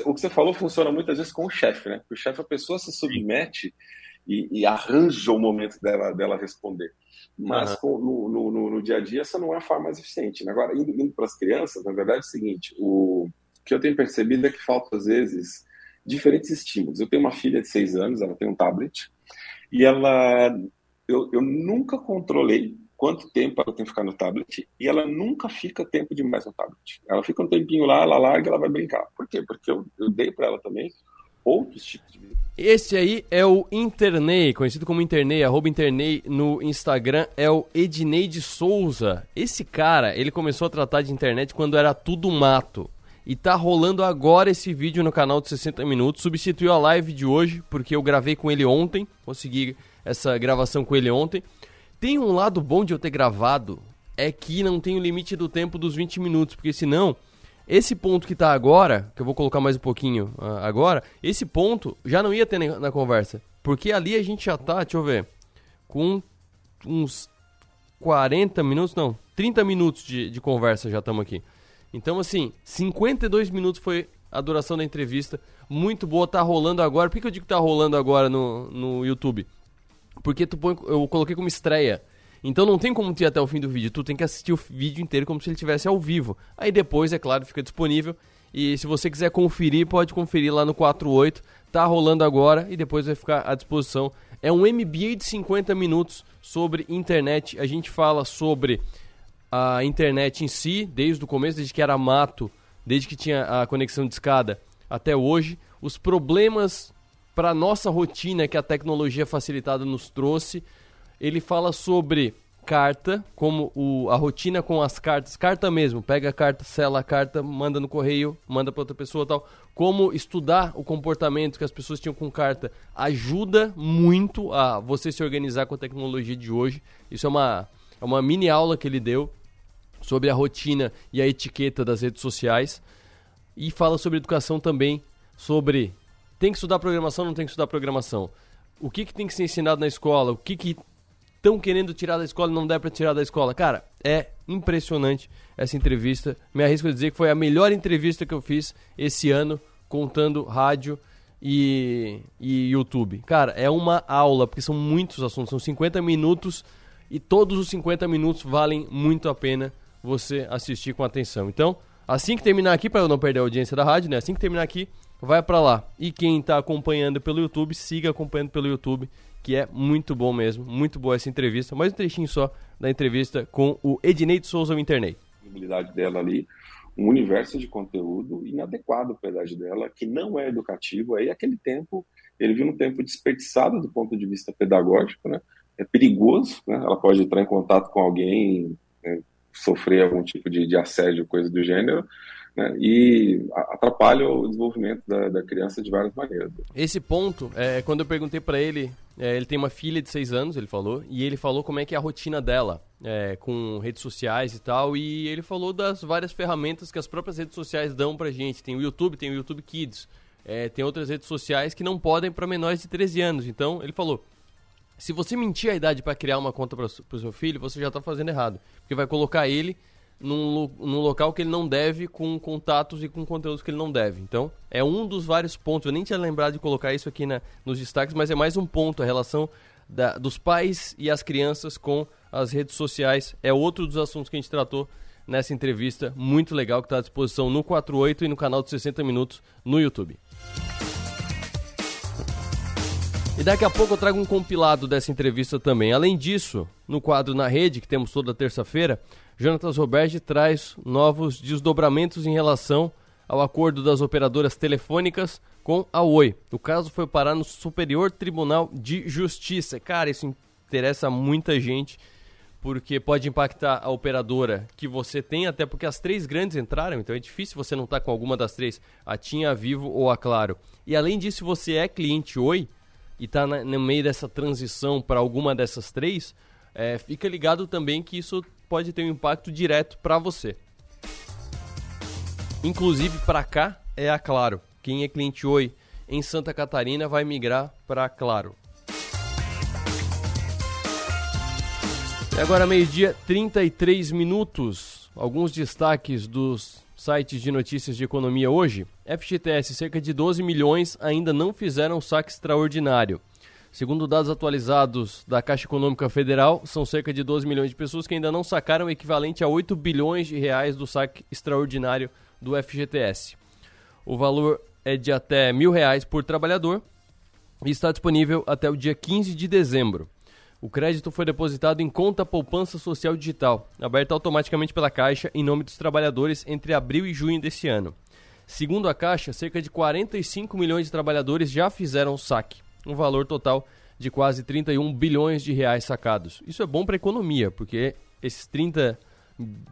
É, o, que você falou funciona muitas vezes com o chefe, né? o chefe, a pessoa se submete e, e, arranja o momento dela, dela responder. Mas uhum. com, no, no, no, dia a dia, essa não é a forma mais eficiente. Né? Agora, indo, indo para as crianças, na verdade é o seguinte: o, o que eu tenho percebido é que falta, às vezes, diferentes estímulos. Eu tenho uma filha de seis anos, ela tem um tablet, e ela. Eu, eu nunca controlei quanto tempo ela tem que ficar no tablet e ela nunca fica tempo demais no tablet. Ela fica um tempinho lá, ela larga, ela vai brincar. Por quê? Porque eu, eu dei para ela também outros tipos de Esse aí é o Internei, conhecido como Internei, arroba Internei no Instagram, é o Ednei de Souza. Esse cara, ele começou a tratar de internet quando era tudo mato. E tá rolando agora esse vídeo no canal de 60 minutos. Substituiu a live de hoje, porque eu gravei com ele ontem. Consegui essa gravação com ele ontem. Tem um lado bom de eu ter gravado, é que não tem o limite do tempo dos 20 minutos, porque senão, esse ponto que tá agora, que eu vou colocar mais um pouquinho uh, agora, esse ponto já não ia ter na, conversa. Porque ali a gente já tá, deixa eu ver, com uns 40 minutos, não, 30 minutos de, de conversa já estamos aqui. Então, assim, 52 minutos foi a duração da entrevista. Muito boa, tá rolando agora. Por que, que eu digo que tá rolando agora no, no YouTube? Porque tu põe, eu coloquei como estreia. Então não tem como ter até o fim do vídeo. Tu tem que assistir o vídeo inteiro como se ele estivesse ao vivo. Aí depois, é claro, fica disponível. E se você quiser conferir, pode conferir lá no 48. Tá rolando agora e depois vai ficar à disposição. É um MBA de 50 minutos sobre internet. A gente fala sobre a internet em si, desde o começo, desde que era mato, desde que tinha a conexão de escada até hoje. Os problemas para a nossa rotina que a tecnologia facilitada nos trouxe. Ele fala sobre carta, como o, a rotina com as cartas, carta mesmo, pega a carta, sela a carta, manda no correio, manda para outra pessoa tal. Como estudar o comportamento que as pessoas tinham com carta ajuda muito a você se organizar com a tecnologia de hoje. Isso é uma, é uma mini aula que ele deu sobre a rotina e a etiqueta das redes sociais. E fala sobre educação também, sobre tem que estudar programação, não tem que estudar programação? O que, que tem que ser ensinado na escola? O que que estão querendo tirar da escola e não dá para tirar da escola? Cara, é impressionante essa entrevista. Me arrisco a dizer que foi a melhor entrevista que eu fiz esse ano, contando rádio e, e YouTube. Cara, é uma aula, porque são muitos assuntos, são 50 minutos e todos os 50 minutos valem muito a pena você assistir com atenção. Então, assim que terminar aqui, para eu não perder a audiência da rádio, né? Assim que terminar aqui, vai para lá. E quem está acompanhando pelo YouTube, siga acompanhando pelo YouTube, que é muito bom mesmo, muito boa essa entrevista. Mais um trechinho só da entrevista com o Ednei de Souza, o Internet. A habilidade dela ali, um universo de conteúdo inadequado para a idade dela, que não é educativo. Aí aquele tempo, ele viu um tempo desperdiçado do ponto de vista pedagógico, né? É perigoso, né? Ela pode entrar em contato com alguém, né? sofrer algum tipo de, de assédio, coisa do gênero, né, e atrapalha o desenvolvimento da, da, criança de várias maneiras. Esse ponto, é, quando eu perguntei para ele, é, ele tem uma filha de seis anos, ele falou, e ele falou como é que é a rotina dela é, com redes sociais e tal, e ele falou das várias ferramentas que as próprias redes sociais dão pra gente. Tem o YouTube, tem o YouTube Kids, é, tem outras redes sociais que não podem para menores de 13 anos. Então, ele falou, se você mentir a idade para criar uma conta para o seu filho, você já está fazendo errado, porque vai colocar ele num, num local que ele não deve, com contatos e com conteúdos que ele não deve. Então, é um dos vários pontos. Eu nem tinha lembrado de colocar isso aqui na, nos destaques, mas é mais um ponto. A relação da, dos pais e as crianças com as redes sociais é outro dos assuntos que a gente tratou nessa entrevista muito legal que está à disposição no 48 e no canal de 60 Minutos no YouTube. E daqui a pouco eu trago um compilado dessa entrevista também. Além disso, no quadro Na Rede, que temos toda terça-feira, Jonatas Roberge traz novos desdobramentos em relação ao acordo das operadoras telefônicas com a Oi. O caso foi parar no Superior Tribunal de Justiça. Cara, isso interessa muita gente porque pode impactar a operadora que você tem, até porque as três grandes entraram, então é difícil você não estar tá com alguma das três, a TIM, a Vivo ou a Claro. E além disso, você é cliente Oi e está no meio dessa transição para alguma dessas três, é, fica ligado também que isso pode ter um impacto direto para você. Inclusive para cá é a Claro. Quem é cliente Oi em Santa Catarina vai migrar para Claro. E agora meio-dia, 33 minutos. alguns destaques dos sites de notícias de economia hoje. FGTS, cerca de 12 milhões ainda não fizeram saque extraordinário. Segundo dados atualizados da Caixa Econômica Federal, são cerca de 12 milhões de pessoas que ainda não sacaram o equivalente a 8 bilhões de reais do saque extraordinário do FGTS. O valor é de até mil reais por trabalhador e está disponível até o dia 15 de dezembro. O crédito foi depositado em conta poupança social digital, aberta automaticamente pela Caixa em nome dos trabalhadores entre abril e junho desse ano. Segundo a Caixa, cerca de 45 milhões de trabalhadores já fizeram o saque um valor total de quase 31 bilhões de reais sacados. Isso é bom para a economia, porque esses 30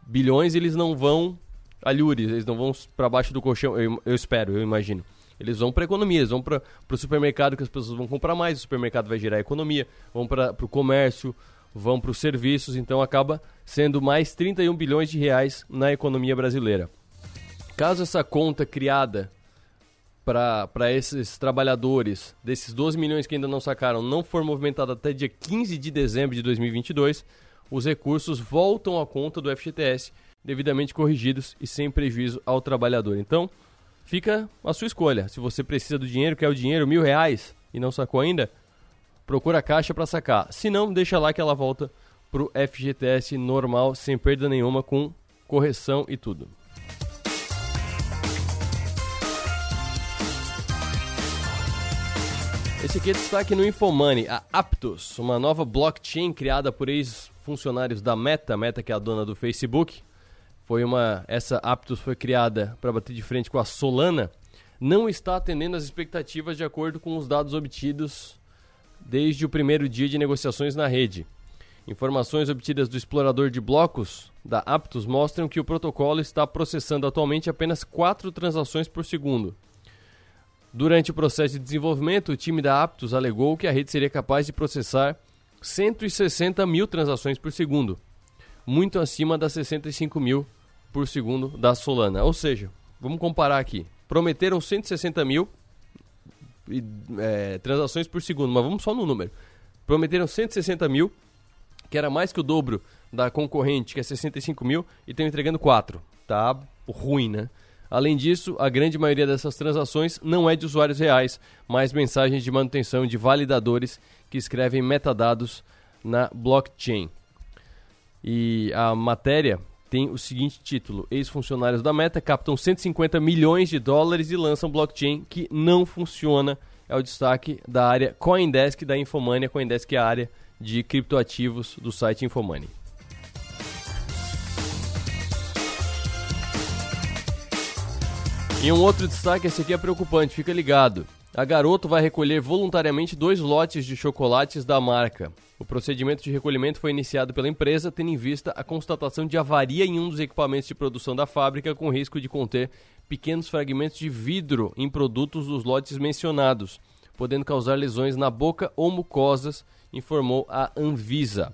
bilhões eles não vão alhures, eles não vão para baixo do colchão, eu, eu, espero, eu imagino. Eles vão para a economia, eles vão para o supermercado que as pessoas vão comprar mais, o supermercado vai gerar economia, vão para o comércio, vão para os serviços, então acaba sendo mais 31 bilhões de reais na economia brasileira. Caso essa conta criada para esses trabalhadores, desses 12 milhões que ainda não sacaram, não for movimentado até dia 15 de dezembro de 2022, os recursos voltam à conta do FGTS, devidamente corrigidos e sem prejuízo ao trabalhador. Então, fica a sua escolha. Se você precisa do dinheiro, quer o dinheiro, mil reais, e não sacou ainda, procura a caixa para sacar. Se não, deixa lá que ela volta para o FGTS normal, sem perda nenhuma, com correção e tudo. Esse aqui é destaque no Infomoney, a Aptos, uma nova blockchain criada por ex-funcionários da Meta, Meta que é a dona do Facebook. Foi uma essa Aptos foi criada para bater de frente com a Solana, não está atendendo às expectativas de acordo com os dados obtidos desde o primeiro dia de negociações na rede. Informações obtidas do explorador de blocos da Aptos mostram que o protocolo está processando atualmente apenas quatro transações por segundo. Durante o processo de desenvolvimento, o time da Aptos alegou que a rede seria capaz de processar 160 mil transações por segundo, muito acima das 65 mil por segundo da Solana. Ou seja, vamos comparar aqui. Prometeram 160 mil é, transações por segundo, mas vamos só no número. Prometeram 160 mil, que era mais que o dobro da concorrente, que é 65 mil, e estão entregando 4. Tá ruim, né? Além disso, a grande maioria dessas transações não é de usuários reais, mas mensagens de manutenção de validadores que escrevem metadados na blockchain. E a matéria tem o seguinte título: Ex-funcionários da Meta captam 150 milhões de dólares e lançam blockchain que não funciona. É o destaque da área Coindesk da Infomania. Coindesk é a área de criptoativos do site Infomania. E um outro destaque, esse aqui é preocupante, fica ligado. A Garoto vai recolher voluntariamente dois lotes de chocolates da marca. O procedimento de recolhimento foi iniciado pela empresa, tendo em vista a constatação de avaria em um dos equipamentos de produção da fábrica, com risco de conter pequenos fragmentos de vidro em produtos dos lotes mencionados, podendo causar lesões na boca ou mucosas, informou a Anvisa.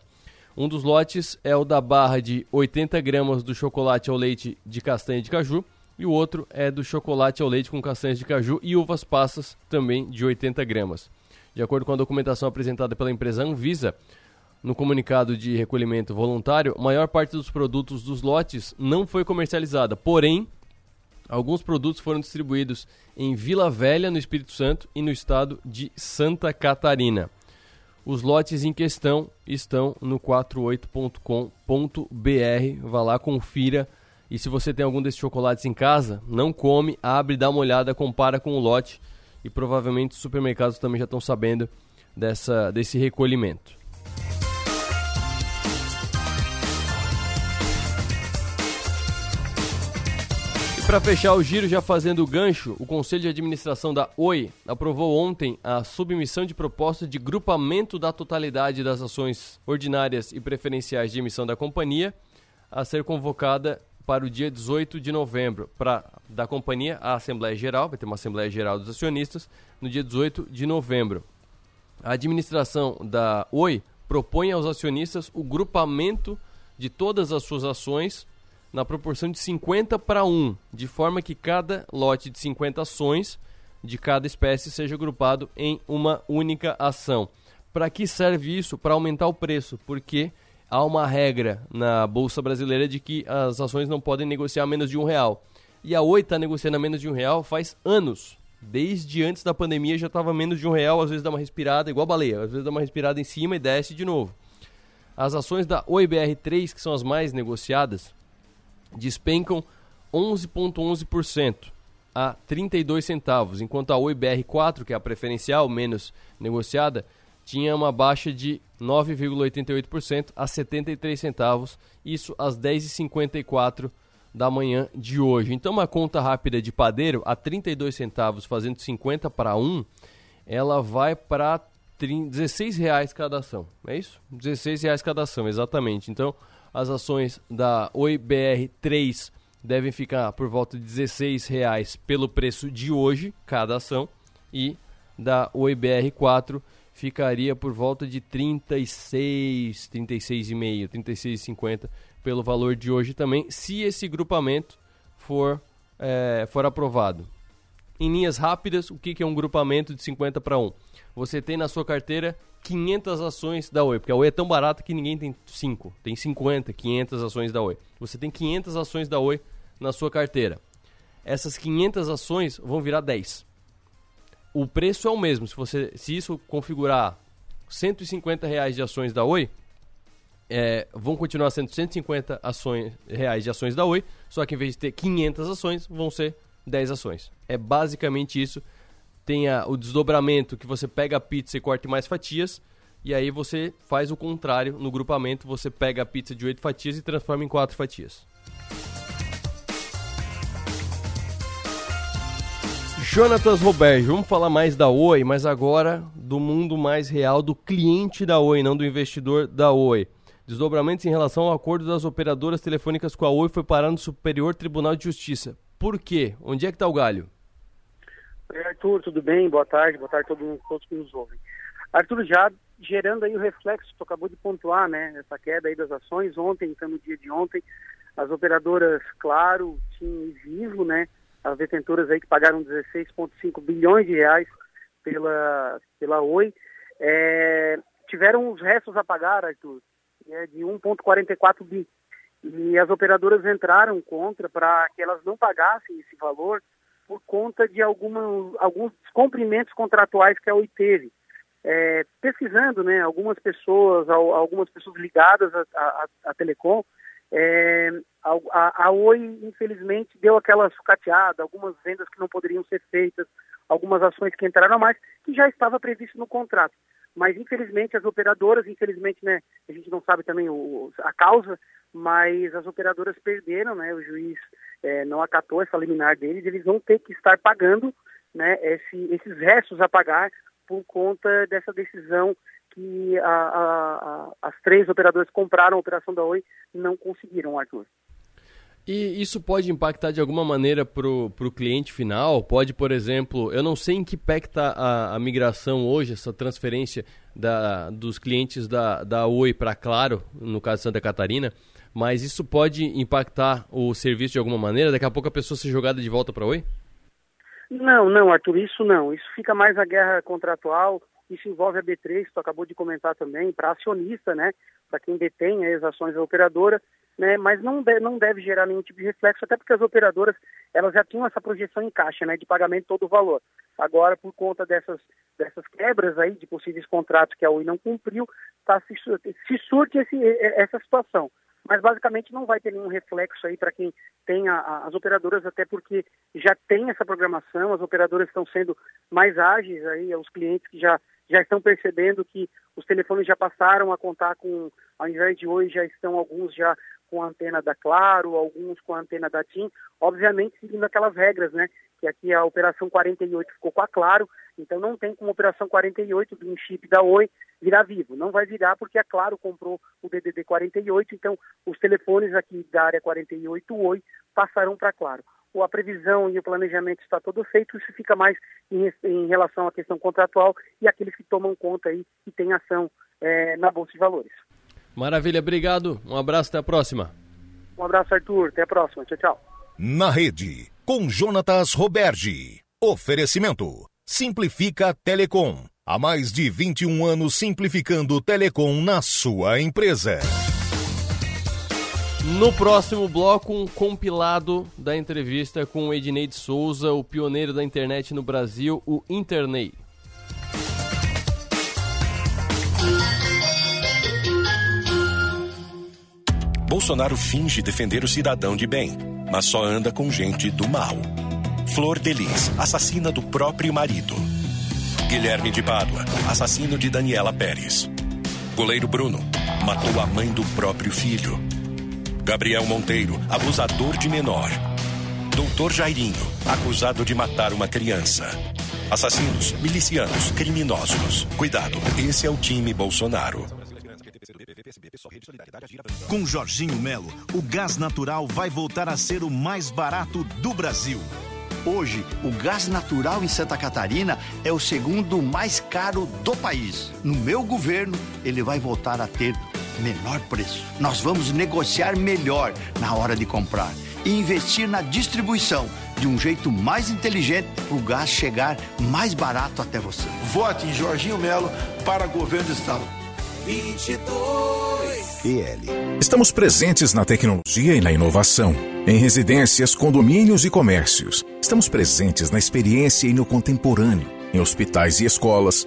Um dos lotes é o da barra de 80 gramas do chocolate ao leite de castanha de caju e o outro é do chocolate ao leite com castanhas de caju e uvas passas, também de 80 gramas. De acordo com a documentação apresentada pela empresa Anvisa, no comunicado de recolhimento voluntário, a maior parte dos produtos dos lotes não foi comercializada, porém, alguns produtos foram distribuídos em Vila Velha, no Espírito Santo, e no estado de Santa Catarina. Os lotes em questão estão no 48.com.br. Vá lá, confira e se você tem algum desses chocolates em casa, não come, abre, dá uma olhada, compara com o lote. E provavelmente os supermercados também já estão sabendo dessa, desse recolhimento. E para fechar o giro, já fazendo o gancho, o Conselho de Administração da Oi aprovou ontem a submissão de proposta de grupamento da totalidade das ações ordinárias e preferenciais de emissão da companhia a ser convocada para o dia 18 de novembro, para da companhia a Assembleia Geral, vai ter uma Assembleia Geral dos Acionistas no dia 18 de novembro. A administração da Oi propõe aos acionistas o grupamento de todas as suas ações na proporção de 50 para 1, de forma que cada lote de 50 ações de cada espécie seja agrupado em uma única ação. Para que serve isso? Para aumentar o preço, porque há uma regra na Bolsa Brasileira de que as ações não podem negociar menos de um real. E a Oi está negociando a menos de um real faz anos. Desde antes da pandemia já estava menos de um real, às vezes dá uma respirada, igual a baleia, às vezes dá uma respirada em cima e desce de novo. As ações da Oi BR3, que são as mais negociadas, despencam 11,11% a 32 centavos, enquanto a Oi BR4, que é a preferencial menos negociada, tinha uma baixa de 9,88% a 73 centavos, isso às 10h54 da manhã de hoje. Então uma conta rápida de padeiro a 32 centavos fazendo 50 para 1, ela vai para 16 reais cada ação, é isso? 16 reais cada ação, exatamente. Então as ações da Oi BR3 devem ficar por volta de 16 reais pelo preço de hoje cada ação e da Oi BR4 ficaria por volta de 36, 36,5, 36,50 pelo valor de hoje também, se esse grupamento for, é, for aprovado. Em linhas rápidas, o que, é um grupamento de 50 para 1? Você tem na sua carteira 500 ações da Oi, porque a Oi é tão barata que ninguém tem 5, tem 50, 500 ações da Oi. Você tem 500 ações da Oi na sua carteira. Essas 500 ações vão virar 10 o preço é o mesmo. Se, você, se isso configurar 150 reais de ações da Oi, é, vão continuar sendo 150 ações, reais de ações da Oi, só que em vez de ter 500 ações, vão ser 10 ações. É basicamente isso. Tem a, o desdobramento que você pega a pizza e corta mais fatias, e aí você faz o contrário no grupamento, você pega a pizza de 8 fatias e transforma em 4 fatias. Jonatas Roberto, vamos falar mais da Oi, mas agora do mundo mais real do cliente da Oi, não do investidor da Oi. Desdobramentos em relação ao acordo das operadoras telefônicas com a Oi foi parar no Superior Tribunal de Justiça. Por quê? Onde é que está o galho? Oi, Arthur, tudo bem? Boa tarde, boa tarde a todos, todos que nos ouvem. Arthur, já gerando aí o reflexo, tu acabou de pontuar, né, essa queda aí das ações, ontem, então no dia de ontem, as operadoras Claro, e Vivo, né, as detentoras aí que pagaram 16,5 bilhões de reais pela, pela Oi, é, tiveram os restos a pagar, Arthur, é, de 1,44 bi. E as operadoras entraram contra para que elas não pagassem esse valor por conta de alguma, alguns descumprimentos contratuais que a Oi teve. É, pesquisando, né, algumas pessoas, algumas pessoas ligadas à Telecom, é, a, a, Oi, infelizmente, deu aquela sucateada, algumas vendas que não poderiam ser feitas, algumas ações que entraram a mais, que já estava previsto no contrato. Mas, infelizmente, as operadoras, infelizmente, né, a gente não sabe também o, a causa, mas as operadoras perderam, né, o juiz é, não acatou essa liminar deles, eles vão ter que estar pagando né, esse, esses restos a pagar por conta dessa decisão que a, a, a, as três operadoras compraram a operação da Oi não conseguiram, Arthur. E isso pode impactar de alguma maneira para o cliente final? Pode, por exemplo, eu não sei em que pé está a, a, migração hoje, essa transferência da, dos clientes da, da Oi para Claro, no caso de Santa Catarina, mas isso pode impactar o serviço de alguma maneira? Daqui a pouco a pessoa ser jogada de volta para Oi? Não, não, Arthur, isso não. Isso fica mais a guerra contratual isso envolve a B3, que tu acabou de comentar também, para acionista, né? Para quem detém as ações da operadora, né? Mas não, não deve gerar nenhum tipo de reflexo, até porque as operadoras elas já tinham essa projeção em caixa, né? De pagamento todo o valor. Agora, por conta dessas, dessas quebras aí de possíveis contratos que a Oi não cumpriu, tá, se, se surte esse, essa situação mas basicamente não vai ter nenhum reflexo aí para quem tem a, a, as operadoras, até porque já tem essa programação, as operadoras estão sendo mais ágeis aí, os clientes que já já estão percebendo que os telefones já passaram a contar com, ao invés de hoje, já estão alguns já com a antena da Claro, alguns com a antena da TIM, obviamente seguindo aquelas regras, né? Que aqui a operação 48 ficou com a Claro, então não tem como operação 48 de um chip da Oi virar vivo. Não vai virar porque a Claro comprou o DDD 48, então os telefones aqui da área 48 Oi passarão para Claro a previsão e o planejamento está todo feito, isso fica mais em, em relação à questão contratual e aqueles que tomam conta aí e têm ação é, na Bolsa de Valores. Maravilha, obrigado. Um abraço, até a próxima. Um abraço, Arthur. Até a próxima. Tchau, tchau. Na rede, com Jonatas Roberge. Oferecimento. Simplifica Telecom. Há mais de 21 anos simplificando Telecom na sua empresa. No próximo bloco, um compilado da entrevista com o Ednei de Souza, o pioneiro da internet no Brasil, o Internei. Bolsonaro finge defender o cidadão de bem, mas só anda com gente do mal. Flor Delis, assassina do próprio marido. Guilherme de Pádua, assassino de Daniela Pérez. Goleiro Bruno, matou a mãe do próprio filho. Gabriel Monteiro, abusador de menor. Doutor Jairinho, acusado de matar uma criança. Assassinos, milicianos, criminosos. Cuidado, esse é o time Bolsonaro. Com Jorginho Melo, o gás natural vai voltar a ser o mais barato do Brasil. Hoje, o gás natural em Santa Catarina é o segundo mais caro do país. No meu governo, ele vai voltar a ter menor preço. Nós vamos negociar melhor na hora de comprar e investir na distribuição de um jeito mais inteligente para o gás chegar mais barato até você. Vote em Jorginho Melo para governo do estado. 22 EL. Estamos presentes na tecnologia e na inovação, em residências, condomínios e comércios. Estamos presentes na experiência e no contemporâneo, em hospitais e escolas,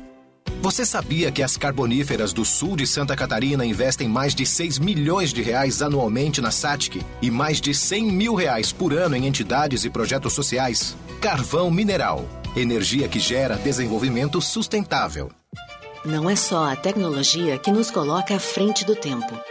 Você sabia que as carboníferas do sul de Santa Catarina investem mais de 6 milhões de reais anualmente na SATIC e mais de 100 mil reais por ano em entidades e projetos sociais? Carvão Mineral. Energia que gera desenvolvimento sustentável. Não é só a tecnologia que nos coloca à frente do tempo.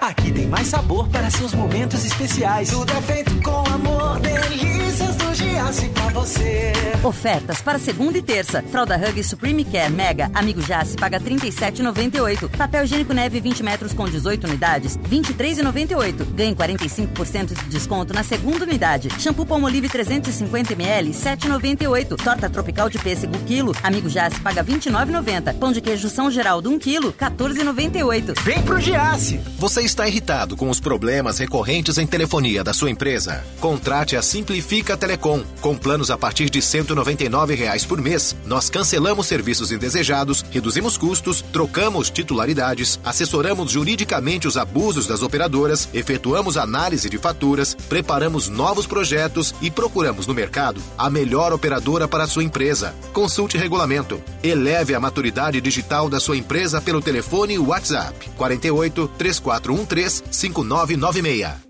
Aqui tem mais sabor para seus momentos especiais. Tudo é feito com amor, delícias pra você. Ofertas para segunda e terça. Fralda Hug Supreme Care Mega Amigo Jace paga R$ 37,98. Papel higiênico neve 20 metros com 18 unidades, R$ 23,98. Ganhe 45% de desconto na segunda unidade. Shampoo Palmolive 350 ml, R$ 7,98. Torta tropical de pêssego quilo. Amigo Jace paga R$ 29,90. Pão de queijo São Geraldo 1 quilo, R$ 14,98. Vem pro Giasse! Você está irritado com os problemas recorrentes em telefonia da sua empresa? Contrate a Simplifica Telecom. Com planos a partir de 199 reais por mês, nós cancelamos serviços indesejados, reduzimos custos, trocamos titularidades, assessoramos juridicamente os abusos das operadoras, efetuamos análise de faturas, preparamos novos projetos e procuramos no mercado a melhor operadora para a sua empresa. Consulte regulamento. Eleve a maturidade digital da sua empresa pelo telefone WhatsApp 48 3413 5996.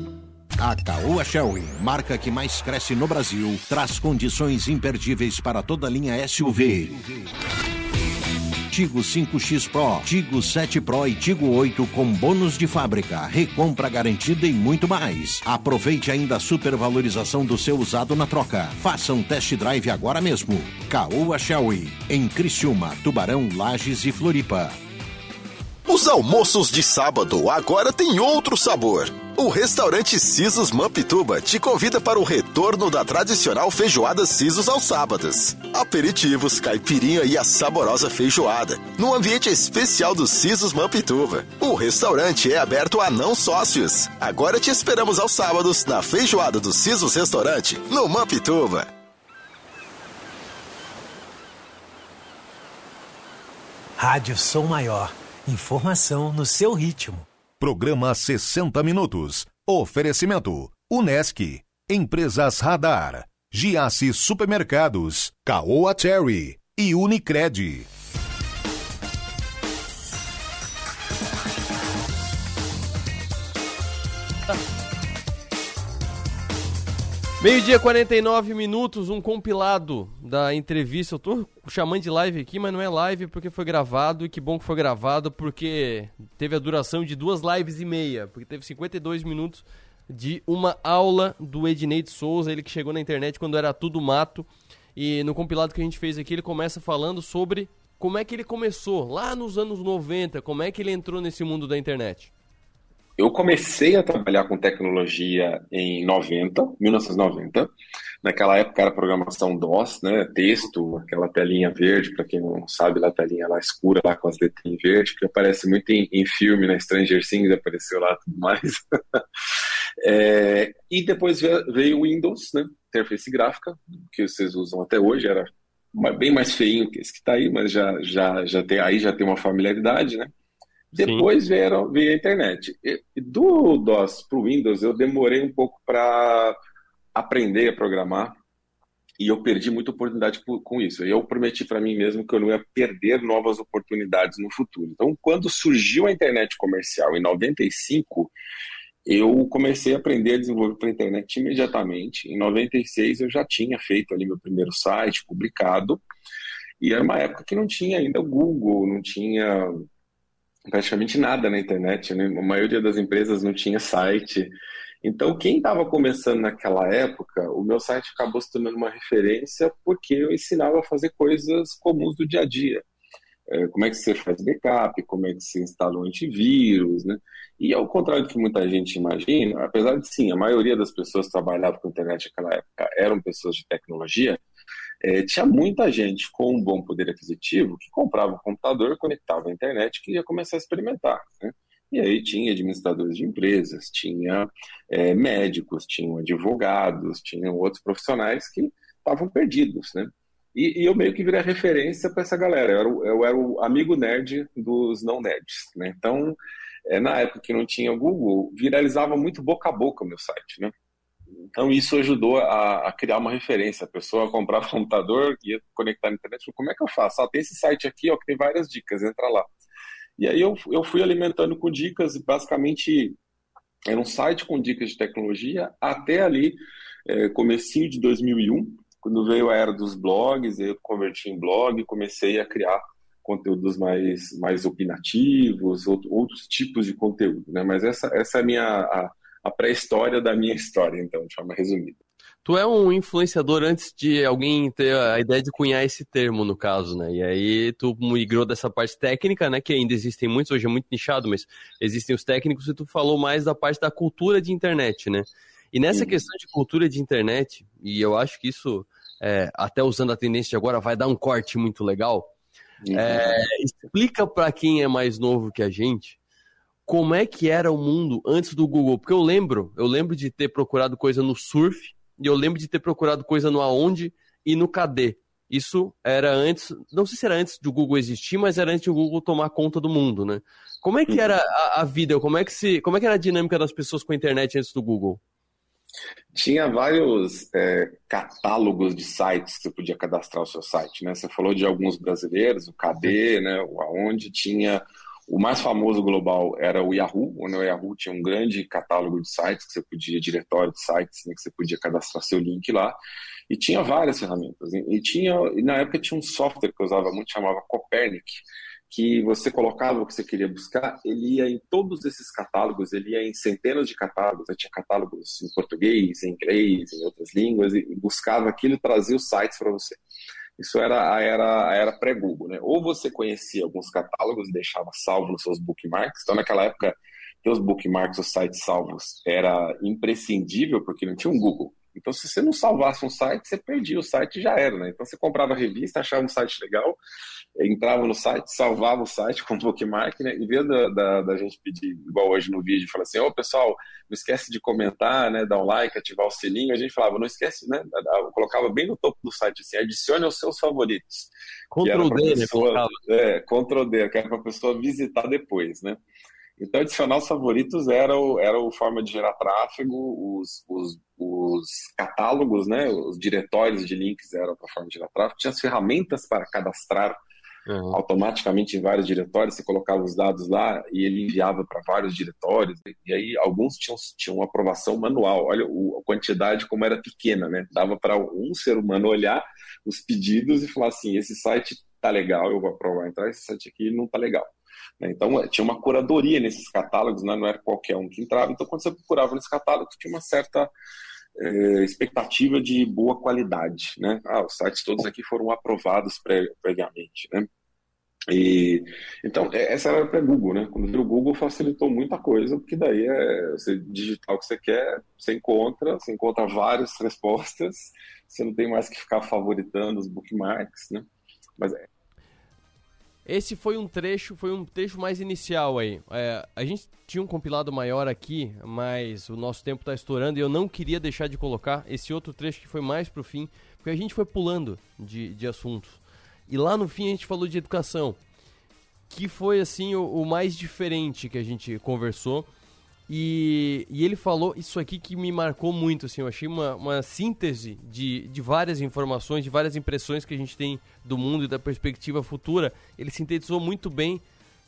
A Caoa Sherry, marca que mais cresce no Brasil, traz condições imperdíveis para toda a linha SUV. Tigo 5X Pro, Tigo 7 Pro e Tigo 8 com bônus de fábrica, recompra garantida e muito mais. Aproveite ainda a supervalorização do seu usado na troca. Faça um test drive agora mesmo. Caoa Sherry, em Criciúma, Tubarão, Lages e Floripa. Os almoços de sábado agora têm outro sabor. O restaurante Sisos Mampituba te convida para o retorno da tradicional feijoada Sisos aos sábados. Aperitivos, caipirinha e a saborosa feijoada, no ambiente especial do Sisos Mampituba. O restaurante é aberto a não sócios. Agora te esperamos aos sábados na feijoada do Sisos Restaurante, no Mampituba. Rádio Som Maior. Informação no seu ritmo. Programa 60 Minutos. Oferecimento: Unesc, Empresas Radar, Giasse Supermercados, Caoa Cherry e Unicred. Meio-dia, 49 minutos, um compilado da entrevista. Eu tô chamando de live aqui, mas não é live porque foi gravado. E que bom que foi gravado, porque teve a duração de duas lives e meia. Porque teve 52 minutos de uma aula do Ednei de Souza, ele que chegou na internet quando era tudo mato. E no compilado que a gente fez aqui, ele começa falando sobre como é que ele começou lá nos anos 90, como é que ele entrou nesse mundo da internet. Eu comecei a trabalhar com tecnologia em 90, 1990. Naquela época era programação DOS, né? Texto, aquela telinha verde, para quem não sabe, lá a telinha lá escura, lá com as letrinhas verdes, que aparece muito em, em filme, na né? Stranger Things apareceu lá tudo mais. é, e depois veio o Windows, né? Interface gráfica, que vocês usam até hoje, era bem mais feinho que esse que está aí, mas já, já, já tem, aí já tem uma familiaridade, né? Depois veio, veio a internet. E, do DOS para o Windows, eu demorei um pouco para aprender a programar e eu perdi muita oportunidade com isso. Eu prometi para mim mesmo que eu não ia perder novas oportunidades no futuro. Então, quando surgiu a internet comercial em 95, eu comecei a aprender a desenvolver para a internet imediatamente. Em 96 eu já tinha feito ali meu primeiro site publicado. E era uma época que não tinha ainda o Google, não tinha praticamente nada na internet, né? A maioria das empresas não tinha site. Então, quem estava começando naquela época, o meu site acabou se tornando uma referência porque eu ensinava a fazer coisas comuns do dia a dia. É, como é que você faz backup, como é que você instala um antivírus, né? E ao contrário do que muita gente imagina, apesar de sim, a maioria das pessoas que trabalhavam com internet naquela época eram pessoas de tecnologia, é, tinha muita gente com um bom poder aquisitivo que comprava um computador, conectava à internet e ia começar a experimentar. Né? E aí tinha administradores de empresas, tinha é, médicos, tinham advogados, tinham outros profissionais que estavam perdidos, né? E, e, eu meio que virei referência para essa galera. Eu era, o, eu era, o amigo nerd dos não nerds, né? Então, é, na época que não tinha Google, viralizava muito boca a boca o meu site, né? Então isso ajudou a, a, criar uma referência. A pessoa comprava um computador, ia conectar na internet, falou, como é que eu faço? Ah, tem esse site aqui, ó, que tem várias dicas, entra lá. E aí eu, eu fui alimentando com dicas, basicamente era um site com dicas de tecnologia, até ali, é, comecinho de 2001, quando veio a era dos blogs, eu converti em blog, comecei a criar conteúdos mais, mais opinativos, outros tipos de conteúdo, né? Mas essa, essa é a minha... A, a pré-história da minha história, então, de forma resumida. Tu é um influenciador antes de alguém ter a ideia de cunhar esse termo, no caso, né? E aí tu migrou dessa parte técnica, né? Que ainda existem muitos, hoje é muito nichado, mas existem os técnicos e tu falou mais da parte da cultura de internet, né? E nessa questão de cultura de internet, e eu acho que isso, é, até usando a tendência de agora, vai dar um corte muito legal. É, explica para quem é mais novo que a gente como é que era o mundo antes do Google. Porque eu lembro, eu lembro de ter procurado coisa no Surf, e eu lembro de ter procurado coisa no Aonde e no Cadê. Isso era antes, não sei se era antes do Google existir, mas era antes do Google tomar conta do mundo, né? Como é que era a, a vida? Como é que se, como é que era a dinâmica das pessoas com a internet antes do Google? Tinha vários é, catálogos de sites que você podia cadastrar o seu site, né? Você falou de alguns brasileiros, o KD, né? O Aonde tinha O mais famoso global era o Yahoo, onde o Yahoo tinha um grande catálogo de sites que você podia, diretório de sites, né, que você podia cadastrar seu link lá, e tinha várias ferramentas. E tinha, e na época tinha um software que eu usava muito, chamava Copernic, que você colocava o que você queria buscar, ele ia em todos esses catálogos, ele ia em centenas de catálogos, tinha catálogos em português, em inglês, em outras línguas, e buscava aquilo e trazia os sites para você. Isso era a era, era pré-Google, né? Ou você conhecia alguns catálogos e deixava salvo nos seus bookmarks, então naquela época ter os bookmarks, os sites salvos, era imprescindível porque não tinha um Google. Então, se você não salvasse um site, você perdia o site e já era, né? Então, você comprava a revista, achava um site legal, entrava no site, salvava o site com bookmark, né? Em vez da, da, da gente pedir, igual hoje no vídeo, falar assim, ô oh, pessoal, não esquece de comentar, né? Dar um like, ativar o sininho. A gente falava, não esquece, né? Eu colocava bem no topo do site assim, adicione aos seus favoritos. Ctrl D, né? É, Ctrl D, que era para a pessoa visitar depois, né? Então, adicionar os favoritos era, o, era a forma de gerar tráfego, os, os, os catálogos, né, os diretórios de links eram a forma de gerar tráfego, tinha as ferramentas para cadastrar uhum. automaticamente em vários diretórios, você colocava os dados lá e ele enviava para vários diretórios, e aí alguns tinham, tinham aprovação manual, olha a quantidade como era pequena, né, dava para um ser humano olhar os pedidos e falar assim, esse site tá legal, eu vou aprovar entrar, esse site aqui não tá legal. Né? Então, tinha uma curadoria nesses catálogos, né? não era qualquer um que entrava. Então, quando você procurava nesses catálogos, tinha uma certa é, expectativa de boa qualidade. Né? Ah, os sites todos aqui foram aprovados previamente. Né? E, então, é, essa era para Google, né? Quando o Google facilitou muita coisa, porque daí é você digitar o que você quer, você encontra, você encontra várias respostas, você não tem mais que ficar favoritando os bookmarks, né? Mas esse foi um trecho, foi um trecho mais inicial aí. É, a gente tinha um compilado maior aqui, mas o nosso tempo está estourando e eu não queria deixar de colocar esse outro trecho que foi mais pro fim, porque a gente foi pulando de, de assuntos. E lá no fim a gente falou de educação, que foi assim o, o mais diferente que a gente conversou. E, e, ele falou isso aqui que me marcou muito, assim, eu achei uma, uma síntese de, de várias informações, de várias impressões que a gente tem do mundo e da perspectiva futura. Ele sintetizou muito bem,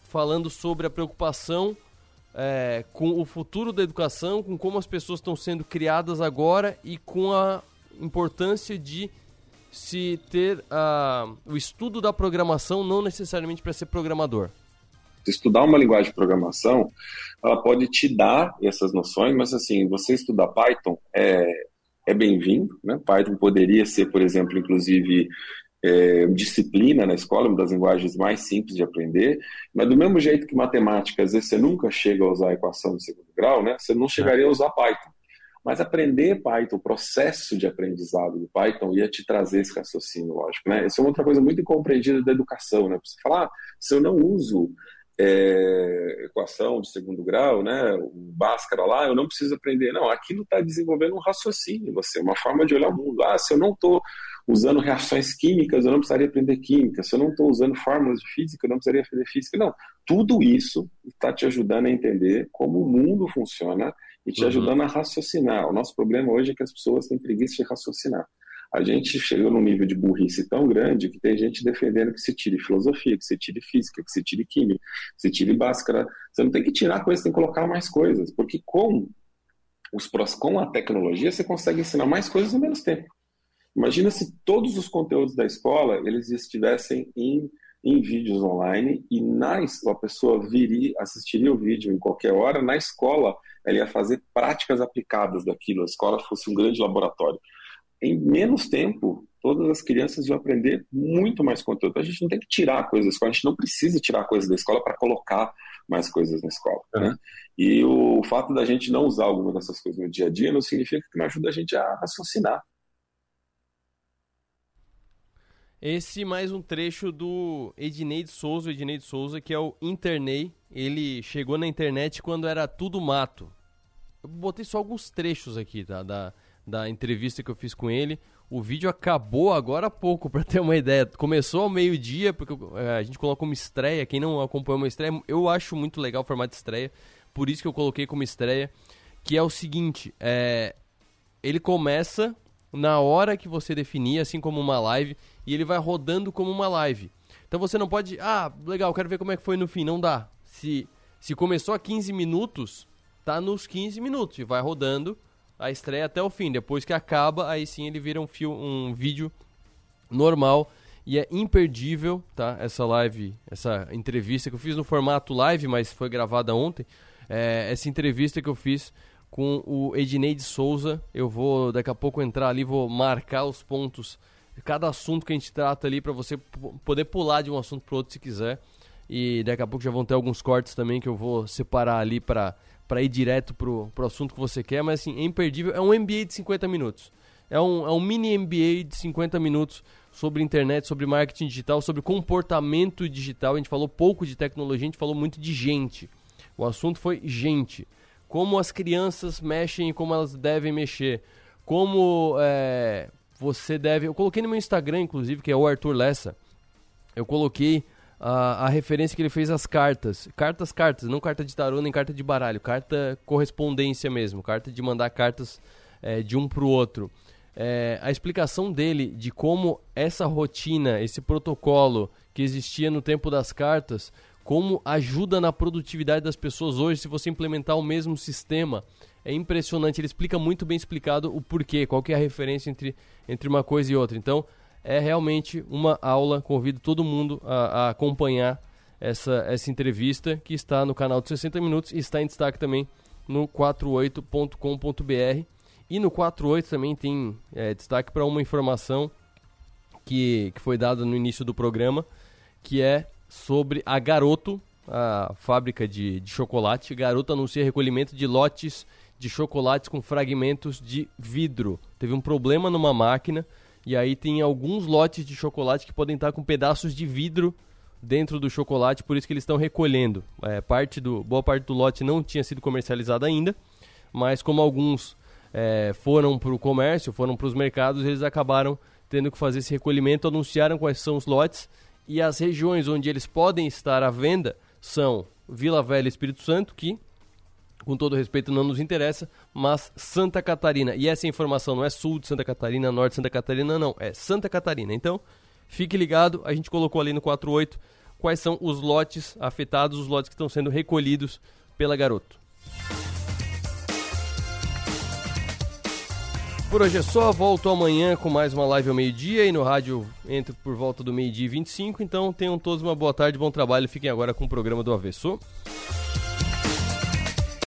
falando sobre a preocupação é, com o futuro da educação, com como as pessoas estão sendo criadas agora e com a importância de se ter uh, o estudo da programação, não necessariamente para ser programador estudar uma linguagem de programação, ela pode te dar essas noções, mas assim, você estudar Python é, é bem-vindo, né? Python poderia ser, por exemplo, inclusive é, disciplina na escola, uma das linguagens mais simples de aprender, mas do mesmo jeito que matemática, às vezes você nunca chega a usar a equação de segundo grau, né? Você não chegaria a usar Python. Mas aprender Python, o processo de aprendizado do Python ia te trazer esse raciocínio, lógico, né? Isso é outra coisa muito incompreendida da educação, né? Você falar, ah, se eu não uso é, equação de segundo grau, né, o Bhaskara lá, eu não preciso aprender. Não, aquilo está desenvolvendo um raciocínio em você, uma forma de olhar o mundo. Ah, se eu não estou usando reações químicas, eu não precisaria aprender química. Se eu não estou usando fórmulas de física, eu não precisaria aprender física. Não, tudo isso está te ajudando a entender como o mundo funciona e te uhum. ajudando a raciocinar. O nosso problema hoje é que as pessoas têm preguiça de raciocinar a gente chegou num nível de burrice tão grande que tem gente defendendo que se tire filosofia, que se tire física, que se tire química, que se tire báscara. Você não tem que tirar coisas, tem que colocar mais coisas, porque com os com a tecnologia você consegue ensinar mais coisas em menos tempo. Imagina se todos os conteúdos da escola eles estivessem em, em vídeos online e na a pessoa viria, assistiria o vídeo em qualquer hora, na escola ela ia fazer práticas aplicadas daquilo, a escola fosse um grande laboratório em menos tempo, todas as crianças vão aprender muito mais conteúdo. A gente não tem que tirar coisas da escola, a gente não precisa tirar coisas da escola para colocar mais coisas na escola. É. Né? E o fato da gente não usar alguma dessas coisas no dia a dia não significa que não ajuda a gente a raciocinar. Esse mais um trecho do Ednei de Souza, Ednei de Souza, que é o Internei. Ele chegou na internet quando era tudo mato. Eu botei só alguns trechos aqui, tá? Da, da entrevista que eu fiz com ele. O vídeo acabou agora há pouco, para ter uma ideia. Começou ao meio-dia, porque é, a gente colocou como estreia. Quem não acompanhou uma estreia, eu acho muito legal o formato de estreia. Por isso que eu coloquei como estreia. Que é o seguinte: é, ele começa na hora que você definir, assim como uma live, e ele vai rodando como uma live. Então você não pode, ah, legal, quero ver como é que foi no fim. Não dá. Se, se começou a 15 minutos, tá nos 15 minutos e vai rodando a estreia até o fim. Depois que acaba, aí sim ele vira um, fio, um vídeo normal e é imperdível, tá? Essa live, essa entrevista que eu fiz no formato live, mas foi gravada ontem. É, essa entrevista que eu fiz com o Ednei de Souza. Eu vou daqui a pouco entrar ali, vou marcar os pontos, cada assunto que a gente trata ali, para você poder pular de um assunto para outro se quiser. E daqui a pouco já vão ter alguns cortes também que eu vou separar ali para para ir direto pro, pro assunto que você quer, mas assim, é imperdível. É um MBA de 50 minutos. É um, é um mini MBA de 50 minutos sobre internet, sobre marketing digital, sobre comportamento digital. A gente falou pouco de tecnologia, a gente falou muito de gente. O assunto foi gente. Como as crianças mexem e como elas devem mexer. Como é, você deve. Eu coloquei no meu Instagram, inclusive, que é o Arthur Lessa. Eu coloquei a, a referência que ele fez às cartas. Cartas, cartas, não carta de tarô nem carta de baralho. Carta correspondência mesmo. Carta de mandar cartas é, de um para o outro. É, a explicação dele de como essa rotina, esse protocolo que existia no tempo das cartas, como ajuda na produtividade das pessoas hoje se você implementar o mesmo sistema. É impressionante, ele explica muito bem explicado o porquê, qual que é a referência entre, entre uma coisa e outra. Então, é realmente uma aula. Convido todo mundo a, a acompanhar essa, essa entrevista que está no canal de 60 Minutos e está em destaque também no 48.com.br. E no 48 também tem é, destaque para uma informação que, que foi dada no início do programa, que é sobre a Garoto, a fábrica de, de chocolate. Garoto anuncia recolhimento de lotes de chocolates com fragmentos de vidro. Teve um problema numa máquina e aí tem alguns lotes de chocolate que podem estar com pedaços de vidro dentro do chocolate, por isso que eles estão recolhendo. É, parte do, boa parte do lote não tinha sido comercializado ainda, mas como alguns é, foram para o comércio, foram para os mercados, eles acabaram tendo que fazer esse recolhimento, anunciaram quais são os lotes e as regiões onde eles podem estar à venda são Vila Velha e Espírito Santo, que com todo respeito, não nos interessa, mas Santa Catarina. E essa informação não é sul de Santa Catarina, norte de Santa Catarina, não, é Santa Catarina. Então, fique ligado, a gente colocou ali no 48 quais são os lotes afetados, os lotes que estão sendo recolhidos pela Garoto. Por hoje é só, volto amanhã com mais uma live ao meio-dia e no rádio entro por volta do meio-dia e 25. Então tenham todos uma boa tarde, bom trabalho. Fiquem agora com o programa do Avesso.